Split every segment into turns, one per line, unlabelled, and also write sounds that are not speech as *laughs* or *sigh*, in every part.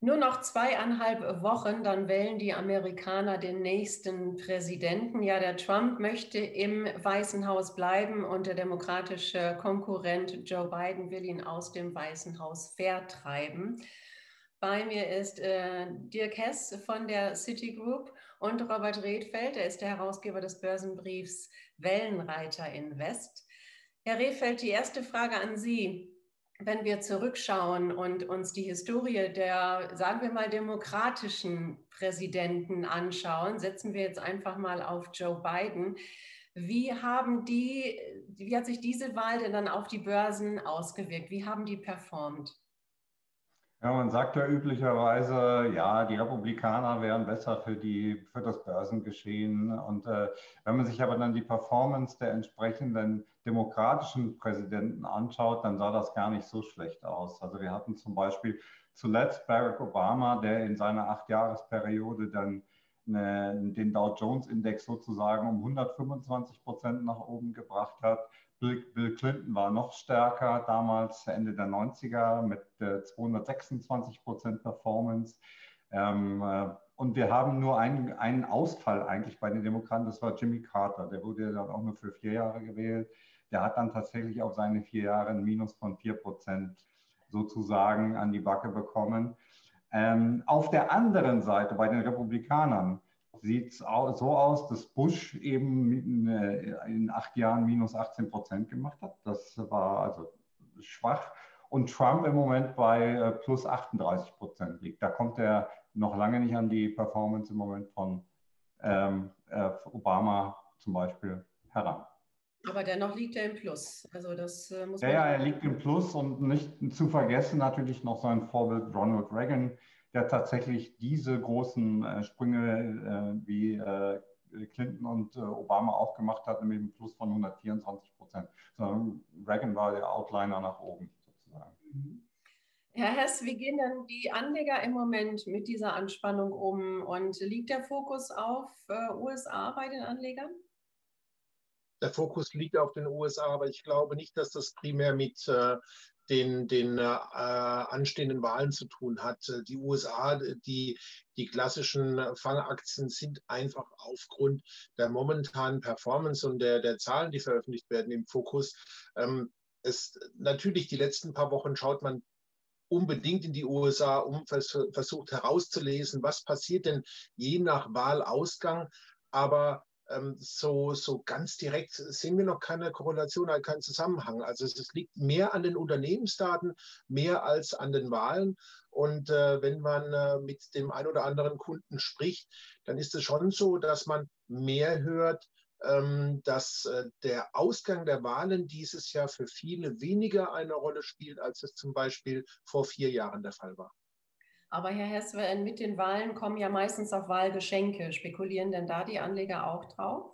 Nur noch zweieinhalb Wochen, dann wählen die Amerikaner den nächsten Präsidenten. Ja, der Trump möchte im Weißen Haus bleiben und der demokratische Konkurrent Joe Biden will ihn aus dem Weißen Haus vertreiben. Bei mir ist äh, Dirk Hess von der Citigroup und Robert Redfeld, er ist der Herausgeber des Börsenbriefs Wellenreiter Invest. Herr Redfeld, die erste Frage an Sie wenn wir zurückschauen und uns die Historie der, sagen wir mal, demokratischen Präsidenten anschauen, setzen wir jetzt einfach mal auf Joe Biden. Wie haben die, wie hat sich diese Wahl denn dann auf die Börsen ausgewirkt? Wie haben die performt?
Ja, man sagt ja üblicherweise, ja, die Republikaner wären besser für, die, für das Börsengeschehen. Und äh, wenn man sich aber dann die Performance der entsprechenden demokratischen Präsidenten anschaut, dann sah das gar nicht so schlecht aus. Also wir hatten zum Beispiel zuletzt Barack Obama, der in seiner Achtjahresperiode dann eine, den Dow Jones Index sozusagen um 125 Prozent nach oben gebracht hat. Bill, Clinton war noch stärker damals, Ende der 90er, mit äh, 226 Prozent Performance. Ähm, äh, und wir haben nur einen, einen Ausfall eigentlich bei den Demokraten, das war Jimmy Carter. Der wurde dann auch nur für vier Jahre gewählt. Der hat dann tatsächlich auf seine vier Jahre ein Minus von vier Prozent sozusagen an die Backe bekommen. Ähm, auf der anderen Seite bei den Republikanern sieht es so aus, dass Bush eben äh, in acht Jahren minus 18 Prozent gemacht hat. Das war also schwach. Und Trump im Moment bei äh, plus 38 Prozent liegt. Da kommt er noch lange nicht an die Performance im Moment von ähm, äh, Obama zum Beispiel heran.
Aber dennoch liegt er im Plus. Also das
äh, muss man. Ja, ja, er liegt im Plus und nicht zu vergessen natürlich noch sein Vorbild Ronald Reagan, der tatsächlich diese großen äh, Sprünge äh, wie äh, Clinton und äh, Obama auch gemacht hat, nämlich einen Plus von 124 Prozent. Sondern Reagan war der Outliner nach oben sozusagen.
Mhm. Herr Hess, wie gehen denn die Anleger im Moment mit dieser Anspannung um? Und liegt der Fokus auf äh, USA bei den Anlegern?
Der Fokus liegt auf den USA, aber ich glaube nicht, dass das primär mit äh, den, den äh, anstehenden Wahlen zu tun hat. Die USA, die, die klassischen Fangaktien sind einfach aufgrund der momentanen Performance und der, der Zahlen, die veröffentlicht werden, im Fokus. Ähm, es, natürlich, die letzten paar Wochen schaut man unbedingt in die USA, um vers versucht herauszulesen, was passiert denn je nach Wahlausgang. Aber so, so ganz direkt sehen wir noch keine Korrelation, keinen Zusammenhang. Also es liegt mehr an den Unternehmensdaten, mehr als an den Wahlen. Und äh, wenn man äh, mit dem ein oder anderen Kunden spricht, dann ist es schon so, dass man mehr hört, ähm, dass äh, der Ausgang der Wahlen dieses Jahr für viele weniger eine Rolle spielt, als es zum Beispiel vor vier Jahren der Fall war.
Aber Herr Hesswen, mit den Wahlen kommen ja meistens auch Wahlgeschenke. Spekulieren denn da die Anleger auch drauf?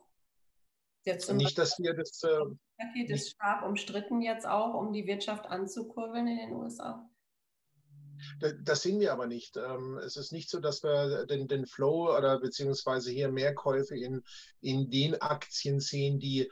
Jetzt nicht, dass wir das. Äh,
Paket ist stark umstritten jetzt auch, um die Wirtschaft anzukurbeln in den USA.
Das sehen wir aber nicht. Ähm, es ist nicht so, dass wir den, den Flow oder beziehungsweise hier Mehrkäufe in, in den Aktien sehen, die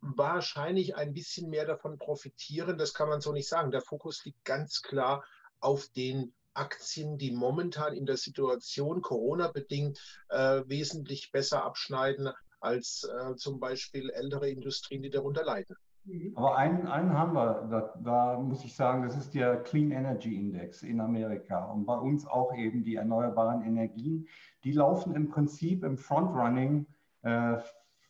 wahrscheinlich ein bisschen mehr davon profitieren. Das kann man so nicht sagen. Der Fokus liegt ganz klar auf den Aktien, die momentan in der Situation Corona-bedingt äh, wesentlich besser abschneiden als äh, zum Beispiel ältere Industrien, die darunter leiden.
Mhm. Aber einen, einen haben wir, da, da, muss ich sagen, das ist der Clean Energy Index in Amerika und bei uns auch eben die erneuerbaren Energien. Die laufen im Prinzip im Frontrunning äh,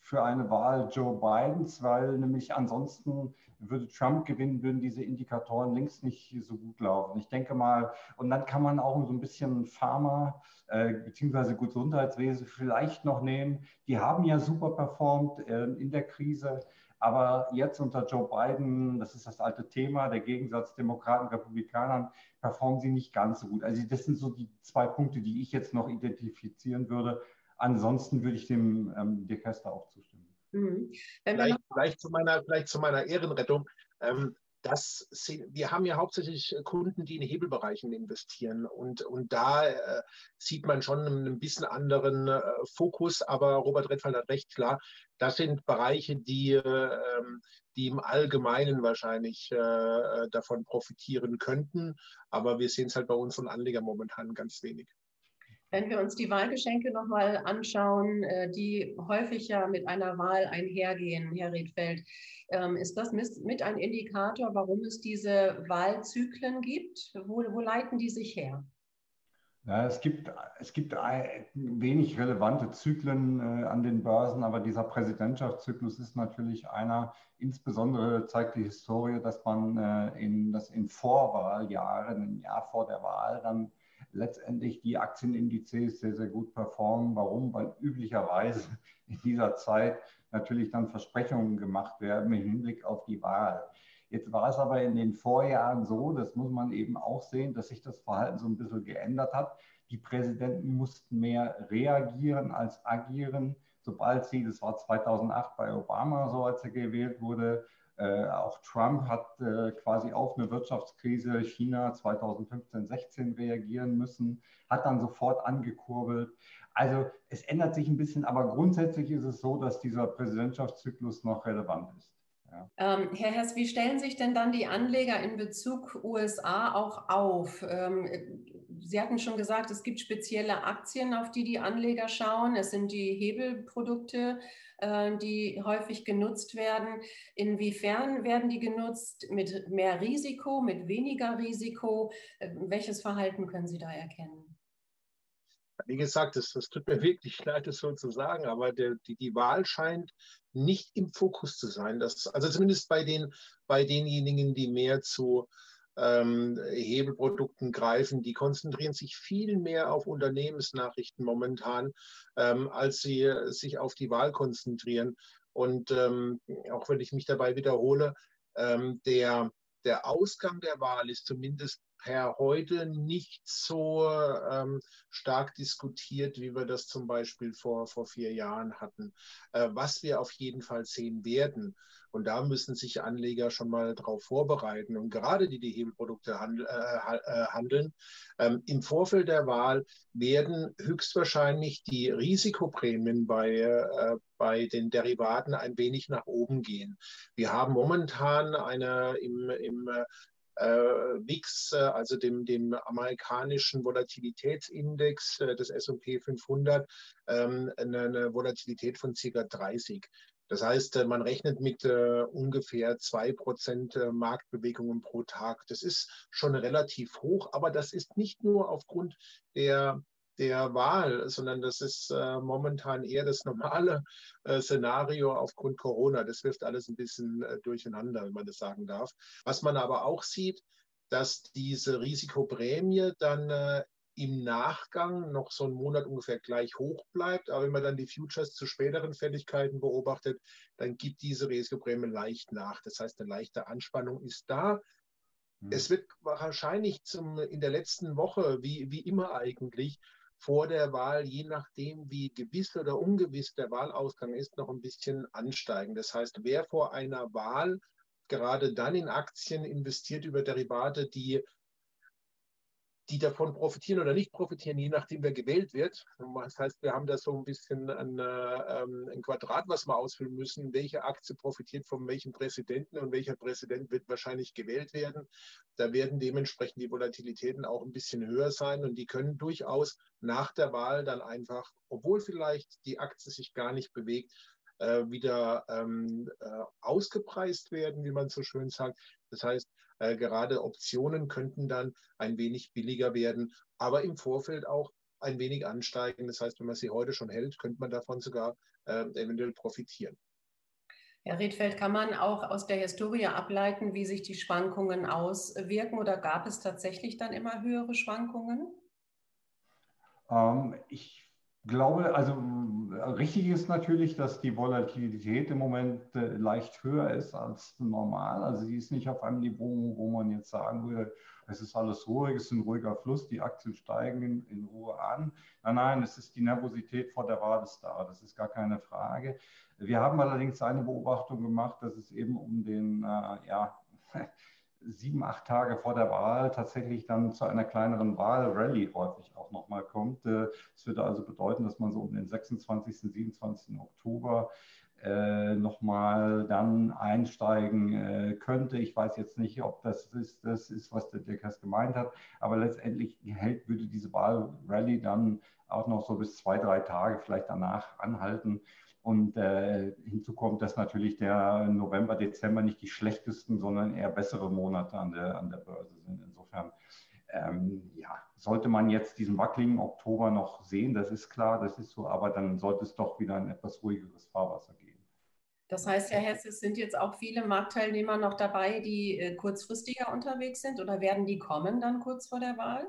für eine Wahl Joe Bidens, weil nämlich ansonsten würde Trump gewinnen, würden diese Indikatoren längst nicht so gut laufen. Ich denke mal, und dann kann man auch so ein bisschen Pharma äh, bzw. Gesundheitswesen vielleicht noch nehmen. Die haben ja super performt äh, in der Krise. Aber jetzt unter Joe Biden, das ist das alte Thema, der Gegensatz Demokraten, Republikanern, performen sie nicht ganz so gut. Also das sind so die zwei Punkte, die ich jetzt noch identifizieren würde. Ansonsten würde ich dem ähm, Dirk Hester auch zustimmen.
Mhm. Vielleicht, vielleicht, zu meiner, vielleicht zu meiner Ehrenrettung. Ähm, das, wir haben ja hauptsächlich Kunden, die in Hebelbereichen investieren und, und da äh, sieht man schon einen bisschen anderen äh, Fokus, aber Robert Redfall hat recht klar, das sind Bereiche, die, äh, die im Allgemeinen wahrscheinlich äh, davon profitieren könnten, aber wir sehen es halt bei unseren Anlegern momentan ganz wenig.
Wenn wir uns die Wahlgeschenke nochmal anschauen, äh, die häufig ja mit einer Wahl einhergehen, Herr Redfeld, ähm, ist das mit ein Indikator, warum es diese Wahlzyklen gibt? Wo, wo leiten die sich her?
Ja, es gibt, es gibt wenig relevante Zyklen äh, an den Börsen, aber dieser Präsidentschaftszyklus ist natürlich einer. Insbesondere zeigt die Historie, dass man äh, in, dass in Vorwahljahren, ein Jahr vor der Wahl, dann letztendlich die Aktienindizes sehr, sehr gut performen. Warum? Weil üblicherweise in dieser Zeit natürlich dann Versprechungen gemacht werden im Hinblick auf die Wahl. Jetzt war es aber in den Vorjahren so, das muss man eben auch sehen, dass sich das Verhalten so ein bisschen geändert hat. Die Präsidenten mussten mehr reagieren als agieren, sobald sie, das war 2008 bei Obama so, als er gewählt wurde, äh, auch Trump hat äh, quasi auf eine Wirtschaftskrise China 2015, 16 reagieren müssen, hat dann sofort angekurbelt. Also es ändert sich ein bisschen, aber grundsätzlich ist es so, dass dieser Präsidentschaftszyklus noch relevant ist.
Ja. Ähm, Herr Hess, wie stellen sich denn dann die Anleger in Bezug USA auch auf? Ähm, Sie hatten schon gesagt, es gibt spezielle Aktien, auf die die Anleger schauen. Es sind die Hebelprodukte, äh, die häufig genutzt werden. Inwiefern werden die genutzt? Mit mehr Risiko, mit weniger Risiko? Äh, welches Verhalten können Sie da erkennen?
Wie gesagt, es, tut mir *laughs* wirklich leid, das so zu sagen, aber der, die, die Wahl scheint nicht im Fokus zu sein. Das, also zumindest bei, den, bei denjenigen, die mehr zu ähm, Hebelprodukten greifen, die konzentrieren sich viel mehr auf Unternehmensnachrichten momentan, ähm, als sie sich auf die Wahl konzentrieren. Und ähm, auch wenn ich mich dabei wiederhole, ähm, der, der Ausgang der Wahl ist zumindest per heute nicht so ähm, stark diskutiert, wie wir das zum Beispiel vor, vor vier Jahren hatten. Äh, was wir auf jeden Fall sehen werden, und da müssen sich Anleger schon mal darauf vorbereiten, und gerade die, die Hebelprodukte handel, äh, äh, handeln, ähm, im Vorfeld der Wahl werden höchstwahrscheinlich die Risikoprämien bei, äh, bei den Derivaten ein wenig nach oben gehen. Wir haben momentan eine im, im äh, WIX, äh, also dem, dem amerikanischen Volatilitätsindex äh, des S&P 500, ähm, eine, eine Volatilität von ca. 30. Das heißt, man rechnet mit äh, ungefähr zwei Prozent Marktbewegungen pro Tag. Das ist schon relativ hoch, aber das ist nicht nur aufgrund der der Wahl, sondern das ist äh, momentan eher das normale äh, Szenario aufgrund Corona. Das wirft alles ein bisschen äh, durcheinander, wenn man das sagen darf. Was man aber auch sieht, dass diese Risikoprämie dann äh, im Nachgang noch so einen Monat ungefähr gleich hoch bleibt. Aber wenn man dann die Futures zu späteren Fälligkeiten beobachtet, dann gibt diese Risikoprämie leicht nach. Das heißt, eine leichte Anspannung ist da. Hm. Es wird wahrscheinlich zum, in der letzten Woche, wie, wie immer eigentlich, vor der Wahl, je nachdem, wie gewiss oder ungewiss der Wahlausgang ist, noch ein bisschen ansteigen. Das heißt, wer vor einer Wahl gerade dann in Aktien investiert über Derivate, die die davon profitieren oder nicht profitieren, je nachdem, wer gewählt wird. Das heißt, wir haben da so ein bisschen ein, äh, ähm, ein Quadrat, was wir ausfüllen müssen. Welche Aktie profitiert von welchem Präsidenten und welcher Präsident wird wahrscheinlich gewählt werden. Da werden dementsprechend die Volatilitäten auch ein bisschen höher sein und die können durchaus nach der Wahl dann einfach, obwohl vielleicht die Aktie sich gar nicht bewegt, äh, wieder ähm, äh, ausgepreist werden, wie man so schön sagt. Das heißt, äh, gerade Optionen könnten dann ein wenig billiger werden, aber im Vorfeld auch ein wenig ansteigen. Das heißt, wenn man sie heute schon hält, könnte man davon sogar äh, eventuell profitieren.
Herr Riedfeld, kann man auch aus der Historie ableiten, wie sich die Schwankungen auswirken oder gab es tatsächlich dann immer höhere Schwankungen?
Ähm, ich glaube, also richtig ist natürlich, dass die Volatilität im Moment äh, leicht höher ist als normal. Also sie ist nicht auf einem Niveau, wo man jetzt sagen würde, es ist alles ruhig, es ist ein ruhiger Fluss, die Aktien steigen in, in Ruhe an. Nein, nein, es ist die Nervosität vor der Wahl ist da, das ist gar keine Frage. Wir haben allerdings eine Beobachtung gemacht, dass es eben um den, äh, ja, *laughs* sieben, acht Tage vor der Wahl tatsächlich dann zu einer kleineren Wahlrallye häufig auch nochmal kommt. Das würde also bedeuten, dass man so um den 26., 27. Oktober äh, nochmal dann einsteigen äh, könnte. Ich weiß jetzt nicht, ob das ist, das ist, was der Dirkers gemeint hat, aber letztendlich hält, würde diese Wahlrallye dann auch noch so bis zwei, drei Tage vielleicht danach anhalten. Und äh, hinzu kommt, dass natürlich der November, Dezember nicht die schlechtesten, sondern eher bessere Monate an der, an der Börse sind. Insofern ähm, ja, sollte man jetzt diesen wackeligen Oktober noch sehen, das ist klar, das ist so, aber dann sollte es doch wieder ein etwas ruhigeres Fahrwasser geben.
Das heißt, Herr Hess, es sind jetzt auch viele Marktteilnehmer noch dabei, die äh, kurzfristiger unterwegs sind oder werden die kommen dann kurz vor der Wahl?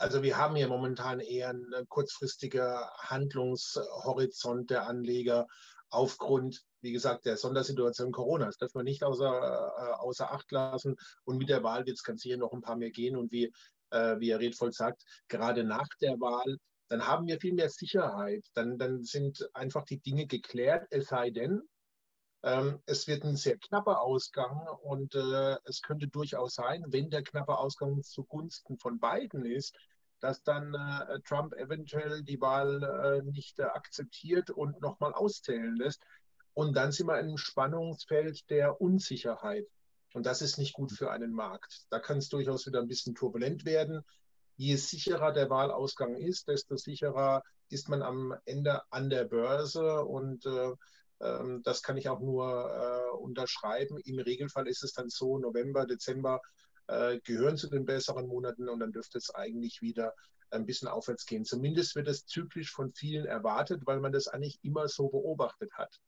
Also wir haben hier momentan eher einen kurzfristigen Handlungshorizont der Anleger aufgrund, wie gesagt, der Sondersituation Corona. Das darf man nicht außer, äh, außer Acht lassen. Und mit der Wahl wird es ganz sicher noch ein paar mehr gehen. Und wie, äh, wie Herr Redvold sagt, gerade nach der Wahl dann haben wir viel mehr Sicherheit. Dann, dann sind einfach die Dinge geklärt, es sei denn, es wird ein sehr knapper Ausgang und äh, es könnte durchaus sein, wenn der knappe Ausgang zugunsten von beiden ist, dass dann äh, Trump eventuell die Wahl äh, nicht äh, akzeptiert und nochmal auszählen lässt. Und dann sind wir in einem Spannungsfeld der Unsicherheit. Und das ist nicht gut für einen Markt. Da kann es durchaus wieder ein bisschen turbulent werden je sicherer der Wahlausgang ist, desto sicherer ist man am Ende an der Börse und äh, ähm, das kann ich auch nur äh, unterschreiben. Im Regelfall ist es dann so, November, Dezember äh, gehören zu den besseren Monaten und dann dürfte es eigentlich wieder ein bisschen aufwärts gehen. Zumindest wird es zyklisch von vielen erwartet, weil man das eigentlich immer so beobachtet hat.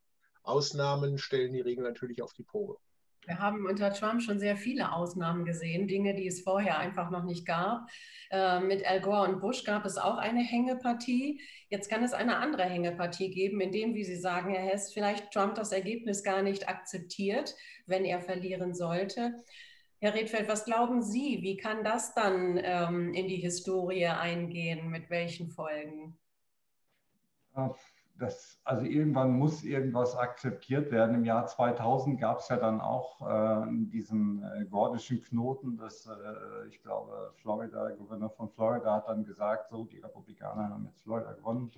Ausnahmen stellen die Regel natürlich auf die Probe.
Wir haben unter Trump schon sehr viele Ausnahmen gesehen, Dinge, die es vorher einfach noch nicht gab. Äh, mit Al Gore und Bush gab es auch eine Hängepartie. Jetzt kann es eine andere Hängepartie geben, in dem, wie Sie sagen, Herr Hess, vielleicht Trump das Ergebnis gar nicht akzeptiert, wenn er verlieren sollte. Herr Redfeld, was glauben Sie, wie kann das dann ähm, in die Historie eingehen? Mit welchen Folgen?
Ja das, also irgendwann muss irgendwas akzeptiert werden. Im Jahr 2000 gab es ja dann auch äh, diesen äh, gordischen Knoten, dass äh, ich glaube, Florida, Gouverneur von Florida hat dann gesagt, so, die Republikaner haben jetzt Florida gewonnen.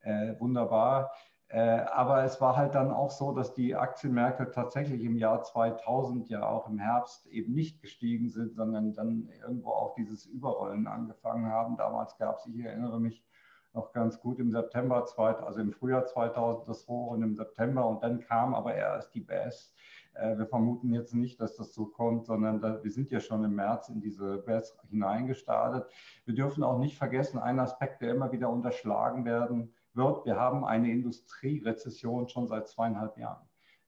Äh, wunderbar. Äh, aber es war halt dann auch so, dass die Aktienmärkte tatsächlich im Jahr 2000 ja auch im Herbst eben nicht gestiegen sind, sondern dann irgendwo auch dieses Überrollen angefangen haben. Damals gab es, ich erinnere mich, noch ganz gut im September, also im Frühjahr 2000 das Hoch und im September und dann kam aber erst die Bass. Äh, wir vermuten jetzt nicht, dass das so kommt, sondern wir sind ja schon im März in diese Bass hineingestartet. Wir dürfen auch nicht vergessen, ein Aspekt, der immer wieder unterschlagen werden wird. Wir haben eine Industrierezession schon seit zweieinhalb Jahren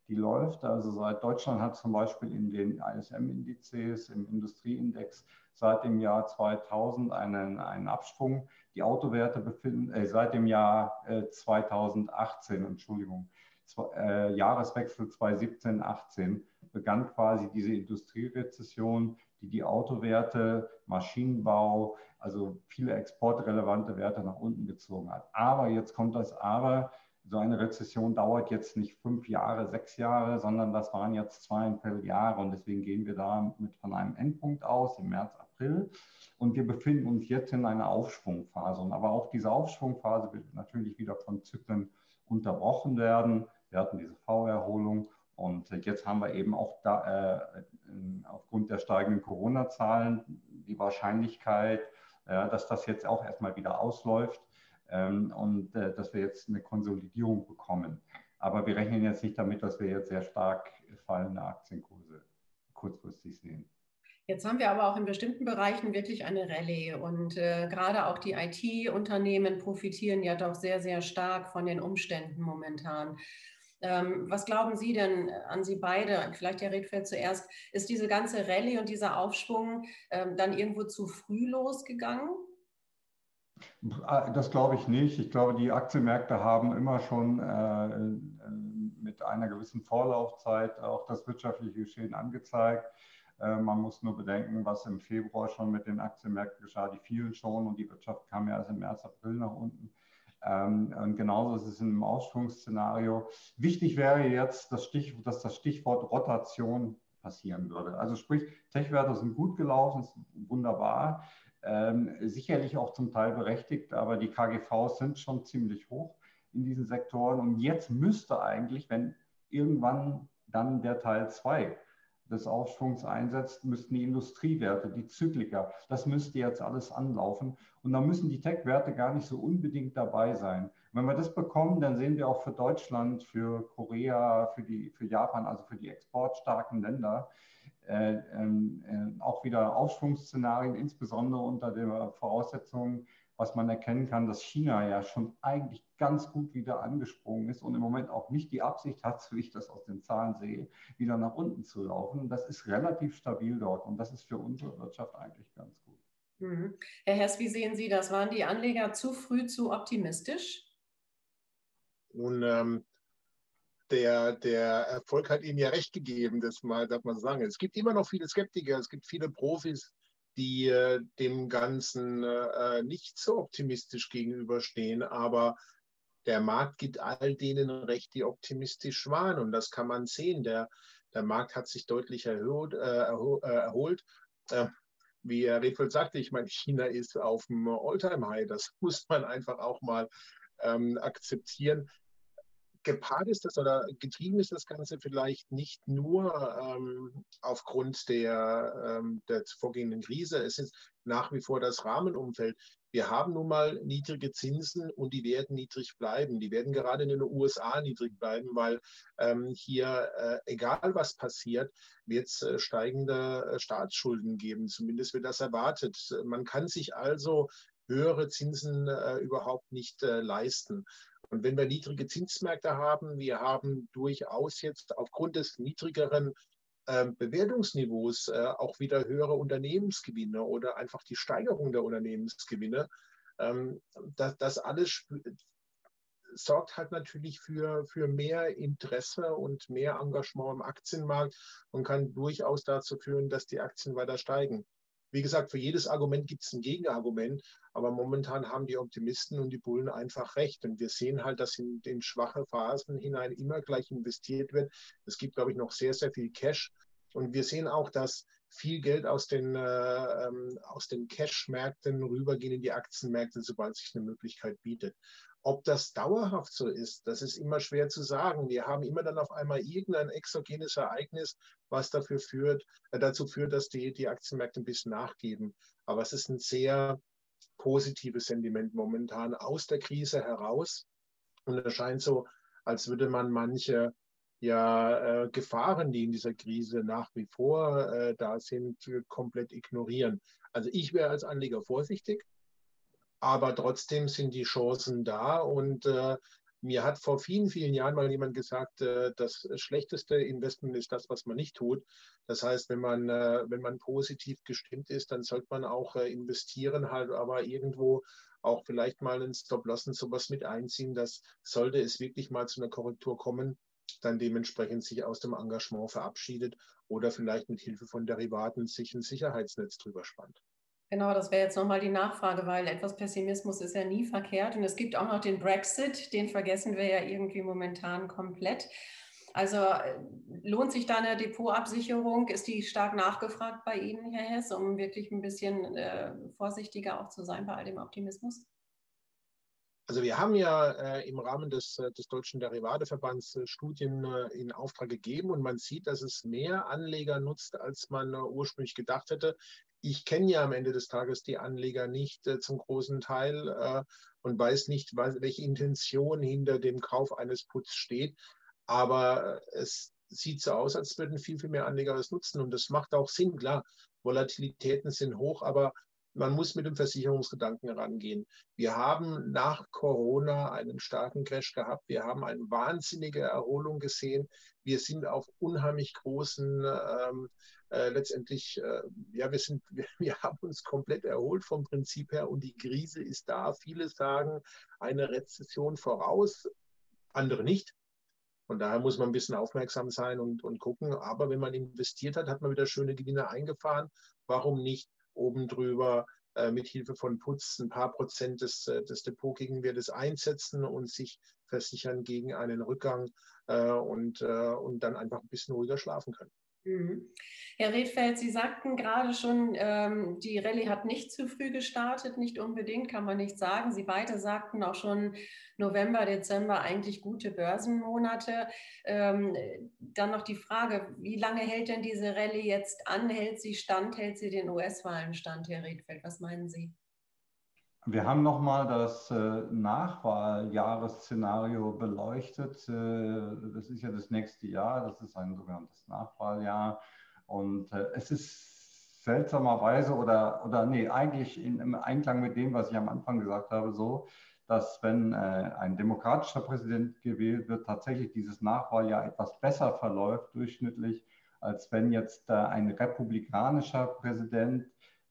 die läuft. Also seit Deutschland hat zum Beispiel in den ISM-Indizes, im Industrieindex seit dem Jahr 2000 einen, einen Abschwung. Die Autowerte befinden äh, seit dem Jahr äh, 2018, Entschuldigung, zwei, äh, Jahreswechsel 2017-18 begann quasi diese Industrierezession, die die Autowerte, Maschinenbau, also viele exportrelevante Werte nach unten gezogen hat. Aber jetzt kommt das Aber, so eine Rezession dauert jetzt nicht fünf Jahre, sechs Jahre, sondern das waren jetzt zweieinhalb Jahre und deswegen gehen wir da mit von einem Endpunkt aus im März, April und wir befinden uns jetzt in einer Aufschwungphase. Und aber auch diese Aufschwungphase wird natürlich wieder von Zyklen unterbrochen werden. Wir hatten diese V-Erholung und jetzt haben wir eben auch da, äh, aufgrund der steigenden Corona-Zahlen die Wahrscheinlichkeit, äh, dass das jetzt auch erstmal wieder ausläuft und äh, dass wir jetzt eine Konsolidierung bekommen. Aber wir rechnen jetzt nicht damit, dass wir jetzt sehr stark fallende Aktienkurse kurzfristig sehen.
Jetzt haben wir aber auch in bestimmten Bereichen wirklich eine Rallye und äh, gerade auch die IT-Unternehmen profitieren ja doch sehr, sehr stark von den Umständen momentan. Ähm, was glauben Sie denn an Sie beide? Vielleicht Herr Redfeld zuerst. Ist diese ganze Rallye und dieser Aufschwung ähm, dann irgendwo zu früh losgegangen?
Ah, das glaube ich nicht. Ich glaube, die Aktienmärkte haben immer schon äh, äh, mit einer gewissen Vorlaufzeit auch das wirtschaftliche Geschehen angezeigt. Äh, man muss nur bedenken, was im Februar schon mit den Aktienmärkten geschah. Die fielen schon und die Wirtschaft kam ja erst im März, April nach unten. Ähm, und genauso ist es einem Ausschwungsszenario. Wichtig wäre jetzt, das Stich, dass das Stichwort Rotation passieren würde. Also sprich, Tech-Werte sind gut gelaufen, ist wunderbar, ähm, sicherlich auch zum Teil berechtigt, aber die KGVs sind schon ziemlich hoch in diesen Sektoren. Und jetzt müsste eigentlich, wenn irgendwann dann der Teil 2 des Aufschwungs einsetzt, müssten die Industriewerte, die Zykliker, das müsste jetzt alles anlaufen. Und da müssen die Tech-Werte gar nicht so unbedingt dabei sein. wenn wir das bekommen, dann sehen wir auch für Deutschland, für Korea, für, die, für Japan, also für die exportstarken Länder, äh, äh, auch wieder Aufschwungsszenarien, insbesondere unter der Voraussetzung, was man erkennen kann, dass China ja schon eigentlich ganz gut wieder angesprungen ist und im Moment auch nicht die Absicht hat, *laughs* so wie ich das aus den Zahlen sehe, wieder nach unten zu laufen. Das ist relativ stabil dort und das ist für unsere Wirtschaft eigentlich ganz gut.
Mhm. Herr Hess, wie sehen Sie das? Waren die Anleger zu früh zu optimistisch?
Nun, ähm, der, der Erfolg hat Ihnen ja recht gegeben, das mal darf man sagen. Es gibt immer noch viele Skeptiker, es gibt viele Profis, die äh, dem Ganzen äh, nicht so optimistisch gegenüberstehen. Aber der Markt gibt all denen recht, die optimistisch waren. Und das kann man sehen. Der, der Markt hat sich deutlich erhöht, äh, äh erholt. Äh, wie Herr Redfeld sagte, ich meine, China ist auf dem All-Time-High. Das *laughs* muss man einfach auch mal ähm, akzeptieren gepaart ist das oder getrieben ist das Ganze vielleicht nicht nur ähm, aufgrund der, ähm, der vorgehenden Krise. Es ist nach wie vor das Rahmenumfeld. Wir haben nun mal niedrige Zinsen und die werden niedrig bleiben. Die werden gerade in den USA niedrig bleiben, weil ähm, hier, äh, egal was passiert, wird es äh, steigende äh, Staatsschulden geben. Zumindest wird das erwartet. Man kann sich also höhere Zinsen äh, überhaupt nicht äh, leisten. Und wenn wir niedrige Zinsmärkte haben, wir haben durchaus jetzt aufgrund des niedrigeren äh, Bewertungsniveaus äh, auch wieder höhere Unternehmensgewinne oder einfach die Steigerung der Unternehmensgewinne. Ähm, das, das alles sorgt halt natürlich für, für mehr Interesse und mehr Engagement im Aktienmarkt und kann durchaus dazu führen, dass die Aktien weiter steigen. Wie gesagt, für jedes Argument gibt es ein Gegenargument, aber momentan haben die Optimisten und die Bullen einfach recht. Und wir sehen halt, dass in den schwache Phasen hinein immer gleich investiert wird. Es gibt, glaube ich, noch sehr, sehr viel Cash. Und wir sehen auch, dass viel Geld aus den, äh, ähm, aus den Cash-Märkten rübergehen in die Aktienmärkte, sobald sich eine Möglichkeit bietet. Ob das dauerhaft so ist, das ist immer schwer zu sagen. Wir haben immer dann auf einmal irgendein exogenes Ereignis, was dafür führt, äh, dazu führt, dass die, die Aktienmärkte ein bisschen nachgeben. Aber es ist ein sehr positives Sentiment momentan aus der Krise heraus. Und es scheint so, als würde man manche ja, äh, Gefahren, die in dieser Krise nach wie vor äh, da sind, komplett ignorieren. Also ich wäre als Anleger vorsichtig aber trotzdem sind die Chancen da. Und äh, mir hat vor vielen, vielen Jahren mal jemand gesagt, äh, das schlechteste Investment ist das, was man nicht tut. Das heißt, wenn man, äh, wenn man positiv gestimmt ist, dann sollte man auch äh, investieren, halt aber irgendwo auch vielleicht mal einen Stop-Loss und sowas mit einziehen. Das sollte es wirklich mal zu einer Korrektur kommen, dann dementsprechend sich aus dem Engagement verabschiedet oder vielleicht mit Hilfe von Derivaten sich ein Sicherheitsnetz drüber spannt.
Genau, das wäre jetzt nochmal die Nachfrage, weil etwas Pessimismus ist ja nie verkehrt. Und es gibt auch noch den Brexit, den vergessen wir ja irgendwie momentan komplett. Also äh, lohnt sich da eine Depotabsicherung? Ist die stark nachgefragt bei Ihnen, Herr Hess, um wirklich ein bisschen äh, vorsichtiger auch zu sein bei all dem Optimismus?
Also wir haben ja äh, im Rahmen des, äh, des Deutschen Derivateverbands äh, Studien äh, in Auftrag gegeben und man sieht, dass es mehr Anleger nutzt, als man äh, ursprünglich gedacht hätte. Ich kenne ja am Ende des Tages die Anleger nicht äh, zum großen Teil und weiß nicht, was, welche Intention hinter dem Kauf eines Puts steht. Aber es sieht so aus, als würden viel, viel mehr Anleger das nutzen und das macht auch Sinn. Klar, Volatilitäten sind hoch, aber man muss mit dem Versicherungsgedanken herangehen. Wir haben nach Corona einen starken Crash gehabt. Wir haben eine wahnsinnige Erholung gesehen. Wir sind auf unheimlich großen, ähm, äh, letztendlich, äh, ja, wir sind, wir, *laughs* wir, haben uns komplett erholt vom Prinzip her und die Krise ist da. Viele sagen eine Rezession voraus, andere nicht. Von daher muss man ein bisschen aufmerksam sein und, und gucken. Aber wenn man investiert hat, hat man wieder schöne Gewinne eingefahren. Warum nicht oben drüber äh, mit Hilfe von Putz ein paar Prozent des, äh, des Depotgegenwertes einsetzen und sich versichern gegen einen Rückgang äh, und, äh, und dann einfach ein bisschen ruhiger schlafen können.
Mhm. Herr Redfeld, Sie sagten gerade schon, ähm, die Rallye hat nicht zu früh gestartet, nicht unbedingt, kann man nicht sagen. Sie beide sagten auch schon November, Dezember eigentlich gute Börsenmonate. Ähm, dann noch die Frage, wie lange hält denn diese Rallye jetzt an? Hält sie stand? Hält sie den US-Wahlen stand, Herr Redfeld? Was meinen Sie?
Wir haben nochmal das äh, Nachwahljahresszenario beleuchtet. Äh, das ist ja das nächste Jahr, das ist ein sogenanntes Nachwahljahr. Und äh, es ist seltsamerweise oder, oder nee, eigentlich in, im Einklang mit dem, was ich am Anfang gesagt habe, so, dass wenn ein demokratischer Präsident gewählt wird, tatsächlich dieses Nachwahljahr etwas besser verläuft durchschnittlich, als wenn jetzt ein republikanischer Präsident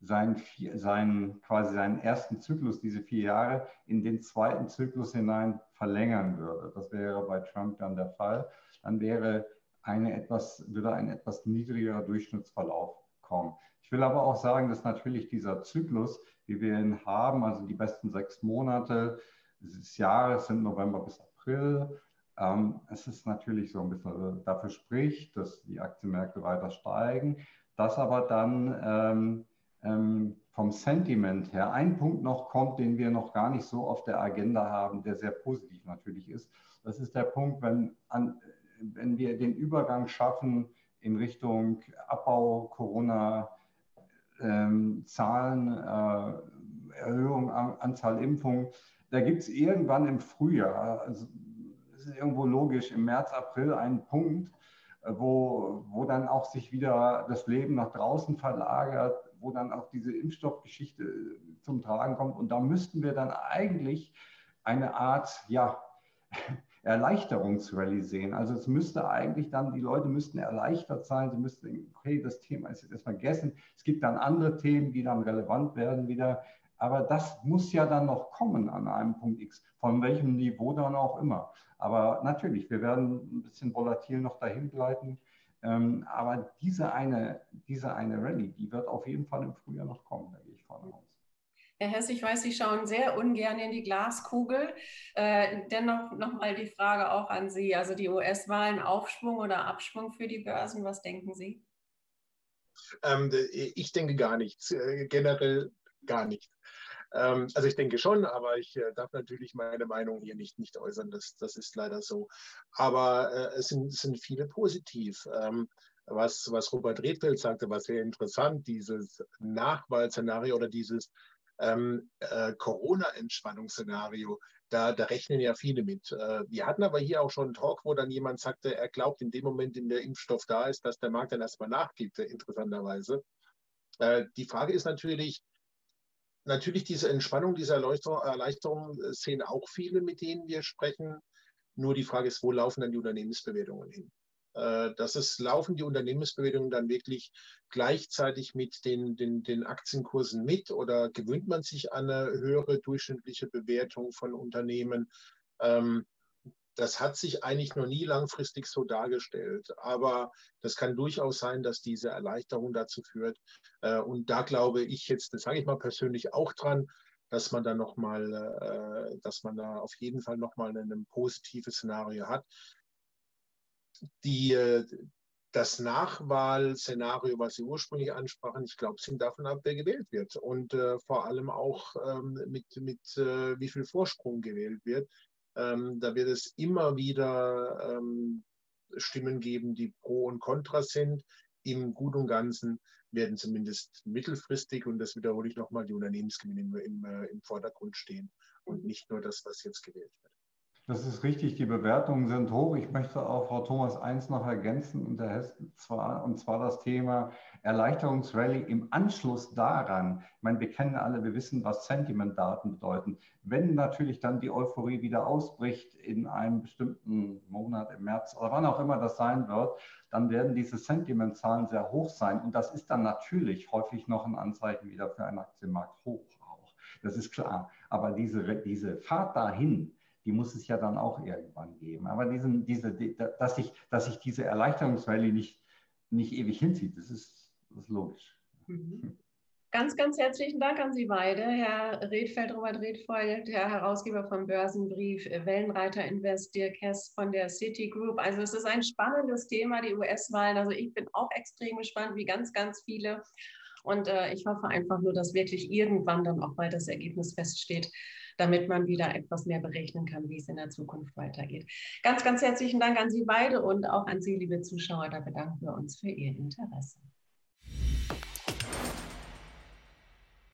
seinen, seinen, quasi seinen ersten Zyklus, diese vier Jahre, in den zweiten Zyklus hinein verlängern würde. Das wäre bei Trump dann der Fall. Dann wäre eine etwas, würde ein etwas niedrigerer Durchschnittsverlauf kommen. Ich will aber auch sagen, dass natürlich dieser Zyklus, wie wir ihn haben, also die besten sechs Monate des Jahres sind November bis April. Ähm, es ist natürlich so ein bisschen dafür spricht, dass die Aktienmärkte weiter steigen, dass aber dann ähm, ähm, vom Sentiment her ein Punkt noch kommt, den wir noch gar nicht so auf der Agenda haben, der sehr positiv natürlich ist. Das ist der Punkt, wenn, an, wenn wir den Übergang schaffen in Richtung Abbau Corona, ähm, Zahlen, äh, Erhöhung an, Anzahl Impfungen, da gibt es irgendwann im Frühjahr, also es ist irgendwo logisch, im März, April einen Punkt, äh, wo, wo dann auch sich wieder das Leben nach draußen verlagert, wo dann auch diese Impfstoffgeschichte äh, zum Tragen kommt. Und da müssten wir dann eigentlich eine Art, ja, *laughs* Erleichterungsrallye sehen. Also es müsste eigentlich dann, die Leute müssten erleichtert sein, sie müssten denken, okay, das Thema ist jetzt erstmal vergessen. Es gibt dann andere Themen, die dann relevant werden wieder. Aber das muss ja dann noch kommen an einem Punkt X, von welchem Niveau dann auch immer. Aber natürlich, wir werden ein bisschen volatil noch dahin gleiten. Ähm, aber diese eine, diese eine Rallye, die wird auf jeden Fall im Frühjahr noch kommen, da gehe ich von aus.
Herr Hess, ich weiß, Sie schauen sehr ungern in die Glaskugel. Äh, dennoch nochmal die Frage auch an Sie. Also die US-Wahlen, Aufschwung oder Abschwung für die Börsen, was denken Sie?
Ähm, ich denke gar nichts, äh, generell gar nicht. Ähm, also ich denke schon, aber ich äh, darf natürlich meine Meinung hier nicht, nicht äußern. Das, das ist leider so. Aber äh, es, sind, es sind viele positiv. Ähm, was, was Robert Redfeld sagte, war sehr interessant, dieses Nachwahlszenario oder dieses ähm, äh, Corona-Entspannungsszenario. Da, da, rechnen ja viele mit. Äh, wir hatten aber hier auch schon einen Talk, wo dann jemand sagte, er glaubt in dem Moment, in der Impfstoff da ist, dass der Markt dann erstmal nachgibt, interessanterweise. Äh, die Frage ist natürlich, natürlich diese Entspannung, diese Erleichterung, sehen auch viele, mit denen wir sprechen. Nur die Frage ist, wo laufen dann die Unternehmensbewertungen hin? Äh, dass es laufen die Unternehmensbewertungen dann wirklich gleichzeitig mit den, den, den Aktienkursen mit oder gewöhnt man sich an eine höhere durchschnittliche Bewertung von Unternehmen? Ähm, das hat sich eigentlich noch nie langfristig so dargestellt. Aber das kann durchaus sein, dass diese Erleichterung dazu führt. Äh, und da glaube ich jetzt, das sage ich mal persönlich auch dran, dass man da noch mal, äh, dass man da auf jeden Fall noch mal ein positives Szenario hat. Die, äh, das Nachwahlszenario, was Sie ursprünglich ansprachen, ich glaube, es hängt davon ab, wer gewählt wird und äh, vor allem auch ähm, mit, mit äh, wie viel Vorsprung gewählt wird. Ähm, da wird es immer wieder ähm, Stimmen geben, die pro und contra sind. Im Gut und Ganzen werden zumindest mittelfristig, und das wiederhole ich nochmal, die Unternehmensgewinne im, im, äh, im Vordergrund stehen und nicht nur das, was jetzt gewählt wird.
Das ist richtig, die Bewertungen sind hoch. Ich möchte auch Frau Thomas eins noch ergänzen, und, zwar, und zwar das Thema Erleichterungsrallye im Anschluss daran. Ich meine, wir kennen alle, wir wissen, was Sentimentdaten bedeuten. Wenn natürlich dann die Euphorie wieder ausbricht in einem bestimmten Monat im März oder wann auch immer das sein wird, dann werden diese Sentimentzahlen sehr hoch sein. Und das ist dann natürlich häufig noch ein Anzeichen wieder für einen Aktienmarkt hoch auch. Das ist klar. Aber diese, diese Fahrt dahin, die muss es ja dann auch irgendwann geben. Aber diesen, diese, dass, sich, dass sich diese Erleichterungsrallye nicht, nicht ewig hinzieht, das ist, das ist logisch.
Mhm. Ganz, ganz herzlichen Dank an Sie beide, Herr Redfeld, Robert Redfeld, der Herausgeber vom Börsenbrief, Wellenreiter Invest, Dirk Hess von der Citigroup. Also es ist ein spannendes Thema, die US-Wahlen. Also ich bin auch extrem gespannt, wie ganz, ganz viele. Und äh, ich hoffe einfach nur, dass wirklich irgendwann dann auch mal das Ergebnis feststeht, damit man wieder etwas mehr berechnen kann, wie es in der Zukunft weitergeht. Ganz, ganz herzlichen Dank an Sie beide und auch an Sie, liebe Zuschauer. Da bedanken wir uns für Ihr Interesse.